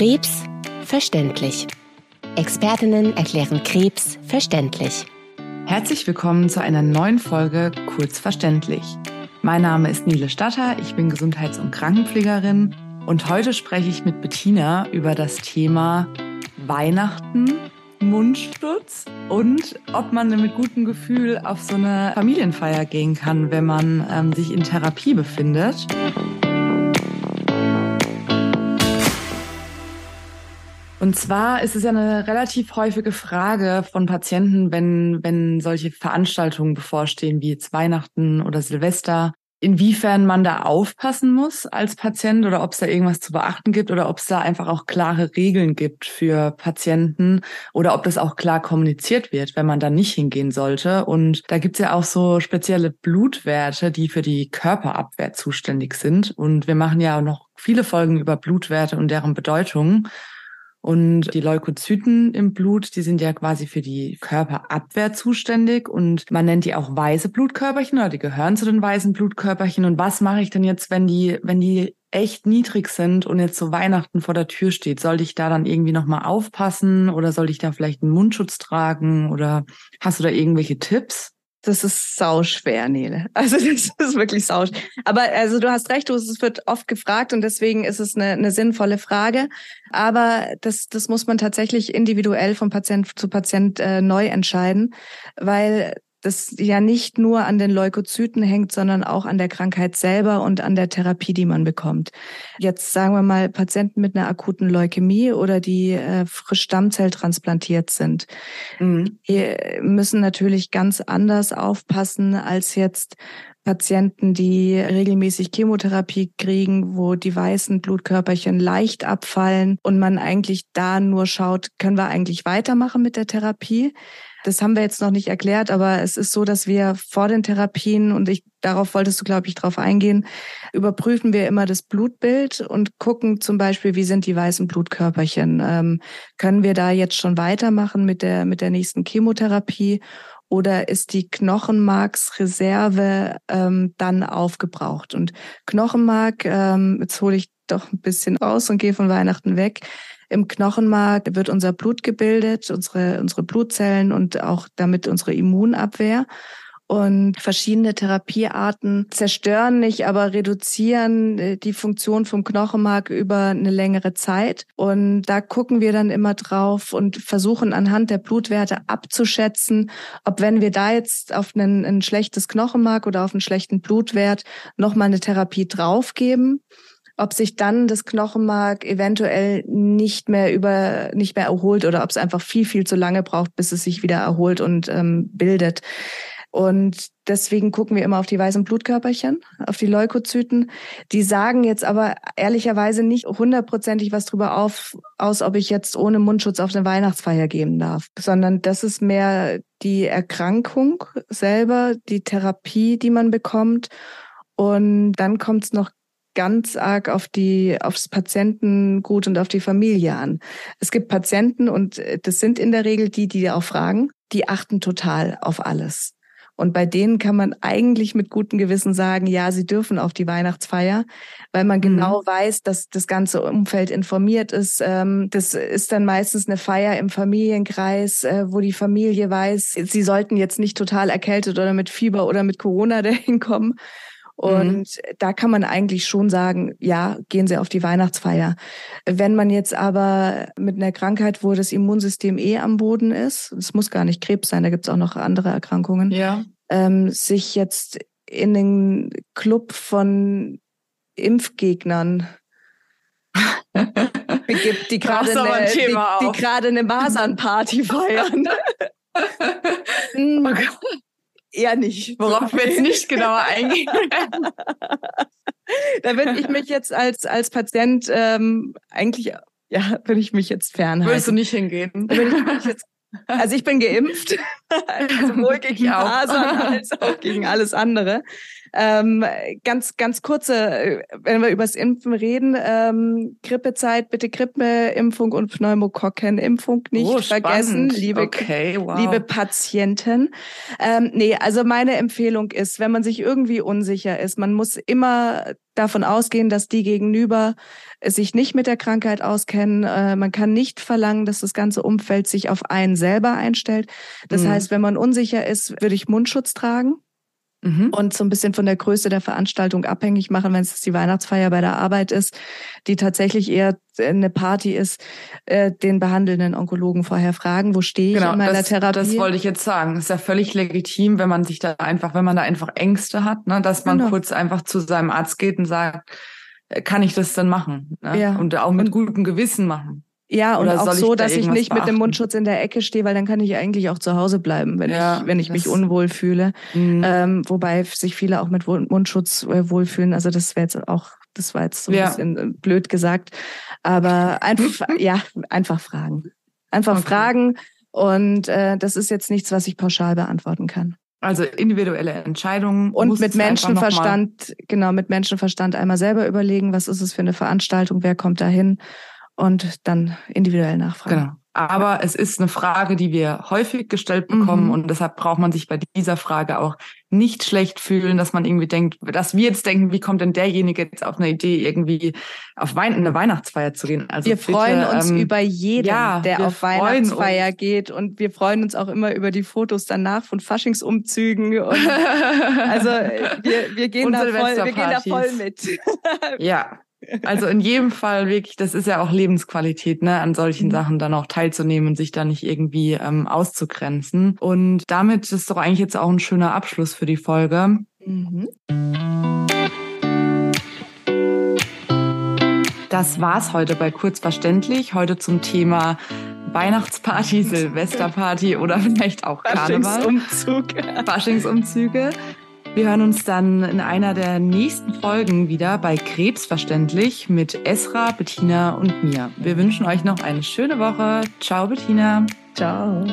Krebs verständlich. Expertinnen erklären Krebs verständlich. Herzlich willkommen zu einer neuen Folge Kurz verständlich. Mein Name ist Nele Statter, ich bin Gesundheits- und Krankenpflegerin und heute spreche ich mit Bettina über das Thema Weihnachten, Mundschutz und ob man mit gutem Gefühl auf so eine Familienfeier gehen kann, wenn man ähm, sich in Therapie befindet. Und zwar ist es ja eine relativ häufige Frage von Patienten, wenn, wenn solche Veranstaltungen bevorstehen, wie jetzt Weihnachten oder Silvester, inwiefern man da aufpassen muss als Patient oder ob es da irgendwas zu beachten gibt oder ob es da einfach auch klare Regeln gibt für Patienten oder ob das auch klar kommuniziert wird, wenn man da nicht hingehen sollte. Und da gibt es ja auch so spezielle Blutwerte, die für die Körperabwehr zuständig sind. Und wir machen ja auch noch viele Folgen über Blutwerte und deren Bedeutung. Und die Leukozyten im Blut, die sind ja quasi für die Körperabwehr zuständig und man nennt die auch weiße Blutkörperchen oder die gehören zu den weißen Blutkörperchen. Und was mache ich denn jetzt, wenn die, wenn die echt niedrig sind und jetzt so Weihnachten vor der Tür steht? Soll ich da dann irgendwie nochmal aufpassen oder soll ich da vielleicht einen Mundschutz tragen oder hast du da irgendwelche Tipps? Das ist sauschwer, Nele. Also das ist wirklich sausch. Aber also du hast recht, es wird oft gefragt und deswegen ist es eine, eine sinnvolle Frage. Aber das, das muss man tatsächlich individuell von Patient zu Patient äh, neu entscheiden, weil das ja nicht nur an den Leukozyten hängt, sondern auch an der Krankheit selber und an der Therapie, die man bekommt. Jetzt sagen wir mal Patienten mit einer akuten Leukämie oder die äh, frisch Stammzelltransplantiert sind. Mhm. Die müssen natürlich ganz anders aufpassen als jetzt Patienten, die regelmäßig Chemotherapie kriegen, wo die weißen Blutkörperchen leicht abfallen und man eigentlich da nur schaut, können wir eigentlich weitermachen mit der Therapie? Das haben wir jetzt noch nicht erklärt, aber es ist so, dass wir vor den Therapien, und ich, darauf wolltest du, glaube ich, drauf eingehen, überprüfen wir immer das Blutbild und gucken zum Beispiel, wie sind die weißen Blutkörperchen? Ähm, können wir da jetzt schon weitermachen mit der, mit der nächsten Chemotherapie? Oder ist die Knochenmarksreserve ähm, dann aufgebraucht? Und Knochenmark, ähm, jetzt hole ich doch ein bisschen aus und gehe von Weihnachten weg. Im Knochenmark wird unser Blut gebildet, unsere, unsere Blutzellen und auch damit unsere Immunabwehr. Und verschiedene Therapiearten zerstören nicht, aber reduzieren äh, die Funktion vom Knochenmark über eine längere Zeit. Und da gucken wir dann immer drauf und versuchen anhand der Blutwerte abzuschätzen, ob wenn wir da jetzt auf einen, ein schlechtes Knochenmark oder auf einen schlechten Blutwert nochmal eine Therapie draufgeben ob sich dann das Knochenmark eventuell nicht mehr über nicht mehr erholt oder ob es einfach viel viel zu lange braucht, bis es sich wieder erholt und ähm, bildet. Und deswegen gucken wir immer auf die weißen Blutkörperchen, auf die Leukozyten. Die sagen jetzt aber ehrlicherweise nicht hundertprozentig was drüber auf, aus, ob ich jetzt ohne Mundschutz auf eine Weihnachtsfeier gehen darf, sondern das ist mehr die Erkrankung selber, die Therapie, die man bekommt. Und dann kommt es noch ganz arg auf die, aufs Patientengut und auf die Familie an. Es gibt Patienten und äh, das sind in der Regel die, die auch fragen, die achten total auf alles. Und bei denen kann man eigentlich mit gutem Gewissen sagen, ja, sie dürfen auf die Weihnachtsfeier, weil man genau mhm. weiß, dass das ganze Umfeld informiert ist. Ähm, das ist dann meistens eine Feier im Familienkreis, äh, wo die Familie weiß, sie sollten jetzt nicht total erkältet oder mit Fieber oder mit Corona dahin kommen, und mhm. da kann man eigentlich schon sagen, ja, gehen Sie auf die Weihnachtsfeier. Wenn man jetzt aber mit einer Krankheit, wo das Immunsystem eh am Boden ist, es muss gar nicht Krebs sein, da gibt es auch noch andere Erkrankungen, ja. ähm, sich jetzt in den Club von Impfgegnern begibt, die gerade eine, die, die gerade eine Masernparty feiern. oh Gott. Eher nicht. Worauf wir jetzt nicht genauer eingehen. da würde ich mich jetzt als, als Patient ähm, eigentlich, ja, würde ich mich jetzt fernhalten. Würdest du nicht hingehen? Ich jetzt, also ich bin geimpft. Sowohl gegen Masern als auch gegen alles andere. Ähm, ganz, ganz kurze, wenn wir über das Impfen reden, ähm, Grippezeit, bitte Grippeimpfung und Pneumokokkenimpfung nicht Oh, vergessen, liebe, Okay, wow. liebe Patienten. Ähm, nee, also meine Empfehlung ist, wenn man sich irgendwie unsicher ist, man muss immer davon ausgehen, dass die gegenüber sich nicht mit der Krankheit auskennen. Äh, man kann nicht verlangen, dass das ganze Umfeld sich auf einen selber einstellt. Das Mhm. heißt, wenn man unsicher ist, würde ich Mundschutz tragen Mhm. und so ein bisschen von der Größe der Veranstaltung abhängig machen, wenn es die Weihnachtsfeier bei der Arbeit ist, die tatsächlich eher eine Party ist, äh, den behandelnden Onkologen vorher fragen, wo stehe ich Genau, in meiner das, Therapie? das wollte ich jetzt sagen. Ist ja völlig legitim, wenn man sich da einfach, wenn man da einfach Ängste hat, ne, dass man Genau. kurz einfach zu seinem Arzt geht und sagt, äh, kann ich das dann machen? Ne? Ja. Und auch mit gutem Gewissen machen. Ja, und Oder auch so, da dass ich nicht mit dem beachten? Mundschutz in der Ecke stehe, weil dann kann ich eigentlich auch zu Hause bleiben, wenn Ja, ich, wenn ich mich unwohl fühle. Mhm. Ähm, wobei sich viele auch mit Mundschutz äh, wohlfühlen. Also das wäre jetzt auch, das war jetzt so ein Ja. bisschen äh, blöd gesagt. Aber einfach, ja, einfach fragen. Einfach Okay. fragen. Und äh, das ist jetzt nichts, was ich pauschal beantworten kann. Also individuelle Entscheidungen. Und mit Menschenverstand, genau, mit Menschenverstand einmal selber überlegen, was ist es für eine Veranstaltung, wer kommt da hin und dann individuell nachfragen. Genau. Aber es ist eine Frage, die wir häufig gestellt bekommen Mhm. und deshalb braucht man sich bei dieser Frage auch nicht schlecht fühlen, dass man irgendwie denkt, dass wir jetzt denken, wie kommt denn derjenige jetzt auf eine Idee, irgendwie auf Wein eine Weihnachtsfeier zu gehen? Also wir bitte, freuen uns ähm, über jeden, ja, der auf Weihnachtsfeier uns. geht und wir freuen uns auch immer über die Fotos danach von Faschingsumzügen. Und also wir, wir, gehen da voll, wir gehen da voll mit. Ja, also in jedem Fall wirklich, das ist ja auch Lebensqualität, ne, an solchen Mhm. Sachen dann auch teilzunehmen und sich da nicht irgendwie ähm, auszugrenzen. Und damit ist doch eigentlich jetzt auch ein schöner Abschluss für die Folge. Mhm. Das war's heute bei Kurzverständlich. Heute zum Thema Weihnachtsparty, Silvesterparty oder vielleicht auch Karneval. Faschingsumzug. Faschingsumzüge. Wir hören uns dann in einer der nächsten Folgen wieder bei Krebsverständlich mit Esra, Bettina und mir. Wir wünschen euch noch eine schöne Woche. Ciao, Bettina. Ciao.